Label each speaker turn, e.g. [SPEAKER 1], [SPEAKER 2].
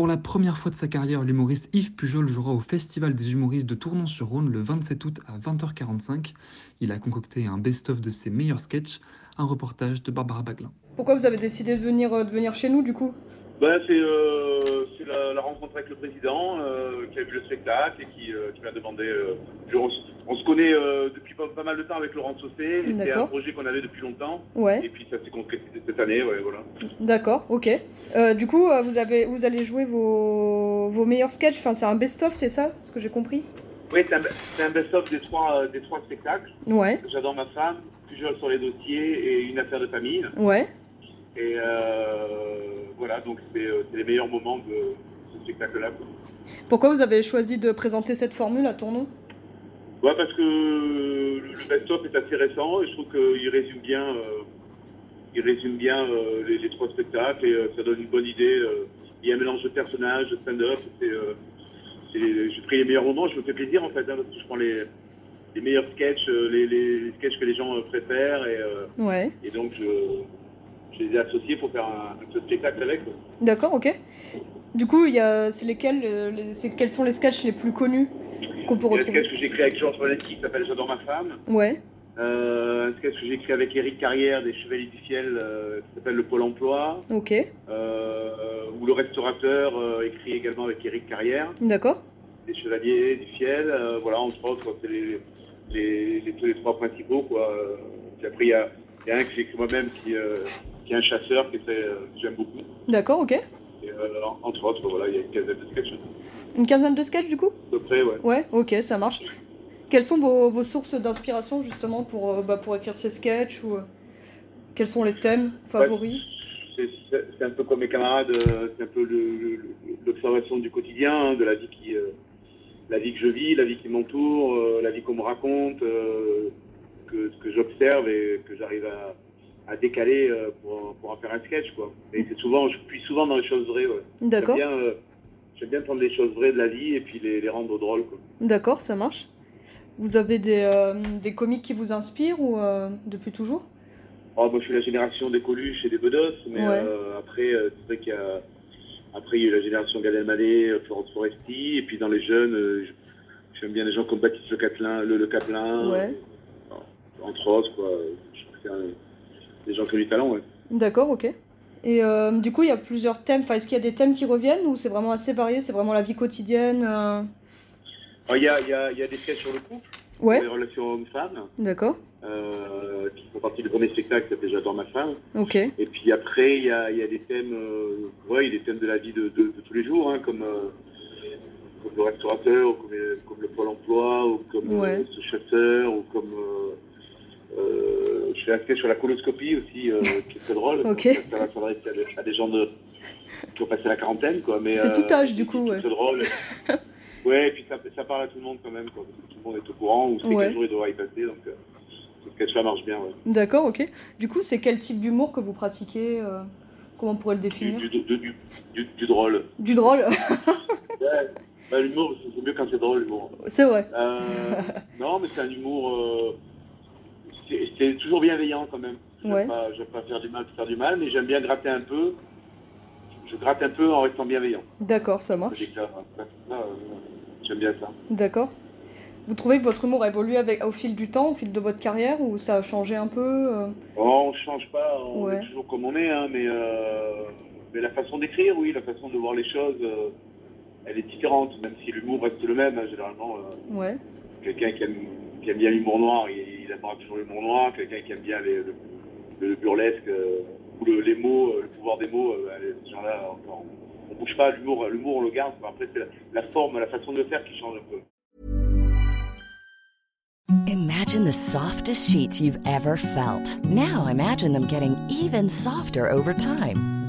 [SPEAKER 1] Pour la première fois de sa carrière, l'humoriste Yves Pujol jouera au Festival des humoristes de Tournon-sur-Rhône le 27 août à 20h45. Il a concocté un best-of de ses meilleurs sketchs, un reportage de Barbara Baglin.
[SPEAKER 2] Pourquoi vous avez décidé de venir, euh, de venir chez nous du coup?
[SPEAKER 3] Ben, c'est euh, rencontre avec le président euh, qui a vu le spectacle et qui, euh, qui m'a demandé. euh, je- on, se connaît depuis pas, pas mal de temps avec Laurent Saucé. C'était un projet qu'on avait depuis longtemps.
[SPEAKER 2] Ouais,
[SPEAKER 3] Et puis ça s'est concrétisé cette année. Ouais, voilà.
[SPEAKER 2] d'accord, ok. Du coup, vous, avez, vous allez jouer vos, vos meilleurs sketchs, enfin c'est un best-of, c'est ça Ce que j'ai compris?
[SPEAKER 3] Oui, c'est un, best-of des trois, des trois spectacles.
[SPEAKER 2] Ouais,
[SPEAKER 3] J'adore ma femme, plusieurs sur les dossiers et une affaire de famille.
[SPEAKER 2] ouais,
[SPEAKER 3] Et euh, voilà, donc c'est les meilleurs moments de spectacle-là.
[SPEAKER 2] Pourquoi vous avez choisi de présenter cette formule à Tournon
[SPEAKER 3] Ouais, parce que le best-of est assez récent et je trouve qu'il résume bien, euh, il résume bien euh, les, les trois spectacles et euh, ça donne une bonne idée. il y a un mélange de personnages, de stand-up. J'ai pris les meilleurs moments, je me fais plaisir en fait, hein, parce que je prends les, les meilleurs sketchs, les, les, sketchs que les gens préfèrent et,
[SPEAKER 2] Ouais,
[SPEAKER 3] et donc je, je les ai associés pour faire un, un petit spectacle avec.
[SPEAKER 2] d'accord, ok. Du coup, il y a, c'est lesquels, euh, les- c'est, quels sont les sketchs les plus connus qu'on peut
[SPEAKER 3] y a un
[SPEAKER 2] retrouver
[SPEAKER 3] sketch que j'ai écrit avec Georges Valentin qui s'appelle J'adore ma femme.
[SPEAKER 2] Ouais,
[SPEAKER 3] Euh, un sketch que j'ai écrit avec Eric Carrière des Chevaliers du Ciel euh, qui s'appelle Le Pôle emploi.
[SPEAKER 2] ok,
[SPEAKER 3] Euh, ou Le Restaurateur euh, écrit également avec Eric Carrière
[SPEAKER 2] d'accord,
[SPEAKER 3] des Chevaliers du Ciel. euh, voilà, entre autres, c'est les, les, les, les trois principaux. Quoi. Euh, Puis après, il y a, y a un que j'ai écrit moi-même qui, euh, qui est un chasseur qui est très, euh, que j'aime beaucoup.
[SPEAKER 2] d'accord, ok.
[SPEAKER 3] Et, euh, entre autres, voilà, il y a une quinzaine de sketchs.
[SPEAKER 2] Une quinzaine de sketchs du coup?
[SPEAKER 3] À peu près, ouais.
[SPEAKER 2] Ouais, ok, ça marche. Quelles sont vos, vos sources d'inspiration justement pour, euh, bah, pour écrire ces sketchs ou quels sont les thèmes favoris?
[SPEAKER 3] C'est- c'est c'est un peu comme mes camarades, c'est un peu le- le- le- l'observation du quotidien, hein, de la vie qui, euh, la vie que je vis, la vie qui m'entoure, euh, la vie qu'on me raconte, euh, que, que j'observe et que j'arrive à, à décaler euh, pour, pour en faire un sketch, quoi. Et c'est souvent, je puis souvent dans les choses vraies, ouais. J'aime
[SPEAKER 2] D'accord,
[SPEAKER 3] bien, euh, j'aime bien prendre les choses vraies de la vie et puis les, les rendre drôles, quoi.
[SPEAKER 2] d'accord, ça marche. Vous avez des, euh, des comiques qui vous inspirent ou euh, depuis toujours?
[SPEAKER 3] Oh, moi, je suis la génération des Coluche et des Bedos, mais
[SPEAKER 2] Ouais.
[SPEAKER 3] euh, après, c'est vrai qu'il y a, après, il y a eu la génération Gad Elmaleh, Florence Foresti, et puis dans les jeunes, je- j'aime bien les gens comme Baptiste Le Caplin, le, le Caplin,
[SPEAKER 2] Ouais.
[SPEAKER 3] entre autres, quoi. Je des gens qui ont du talent, ouais.
[SPEAKER 2] D'accord, ok. Et euh, du coup, il y a plusieurs thèmes. Enfin, est-ce qu'il y a des thèmes qui reviennent ou c'est vraiment assez varié? C'est vraiment la vie quotidienne euh,
[SPEAKER 3] Alors, Il y, a, y, a, y a des sketchs sur le couple,
[SPEAKER 2] Ouais,
[SPEAKER 3] les relations hommes-femmes,
[SPEAKER 2] d'accord,
[SPEAKER 3] euh, qui font partie du premier spectacle qui s'appelle J'adore ma femme.
[SPEAKER 2] ok.
[SPEAKER 3] Et puis après, il y a, y a des thèmes, ouais, y a des thèmes de la vie de, de, de tous les jours, hein, comme, comme le restaurateur, ou comme, comme le pôle emploi, ou comme
[SPEAKER 2] Ouais.
[SPEAKER 3] ce chasseur, ou comme euh, euh, je fais un sketch sur la coloscopie aussi, euh, qui est très drôle.
[SPEAKER 2] Ok.
[SPEAKER 3] Ça, va s'adresser à, des- gens de, qui ont passé la quarantaine, quoi. Mais
[SPEAKER 2] C'est
[SPEAKER 3] euh,
[SPEAKER 2] tout âge, du coup,
[SPEAKER 3] qui est
[SPEAKER 2] ouais.
[SPEAKER 3] drôle. ouais, et puis ça, ça parle à tout le monde quand même, quoi, parce que tout le monde est au courant, ou c'est
[SPEAKER 2] Ouais.
[SPEAKER 3] quel jour il doit y passer, donc euh, ce sketch-là marche bien, ouais.
[SPEAKER 2] D'accord, ok. Du coup, c'est quel type d'humour que vous pratiquez euh, Comment on pourrait le définir
[SPEAKER 3] du, du, du, du- du drôle.
[SPEAKER 2] Du drôle
[SPEAKER 3] Ouais. Bah, l'humour, c'est c'est mieux quand c'est drôle, l'humour.
[SPEAKER 2] C'est vrai.
[SPEAKER 3] Euh, non, mais c'est un humour. euh, c'est toujours bienveillant quand même. J'aime
[SPEAKER 2] Ouais.
[SPEAKER 3] pas, faire du mal pour faire du mal, mais j'aime bien gratter un peu. Je gratte un peu en restant bienveillant.
[SPEAKER 2] D'accord, ça marche.
[SPEAKER 3] Euh, J'aime bien ça.
[SPEAKER 2] D'accord. Vous trouvez que votre humour a évolué avec, au fil du temps, au fil de votre carrière, ou ça a changé un peu euh
[SPEAKER 3] Oh, on change pas, on
[SPEAKER 2] Ouais.
[SPEAKER 3] est toujours comme on est, hein, mais, euh, mais la façon d'écrire, oui, la façon de voir les choses, euh, elle est différente, même si l'humour reste le même, hein, généralement.
[SPEAKER 2] Ouais.
[SPEAKER 3] Quelqu'un qui aime, qui aime bien l'humour noir, il, il aimera toujours l'humour noir. Quelqu'un qui aime bien les- le, le burlesque euh, ou le- les mots, euh, le pouvoir des mots, euh, allez, ce genre-là, on, on bouge pas. L'humour, l'humour, on le garde. Après, c'est la, la forme, la façon de faire qui change un peu.
[SPEAKER 4] Imagine the softest sheets you've ever felt. Now imagine them getting even softer over time.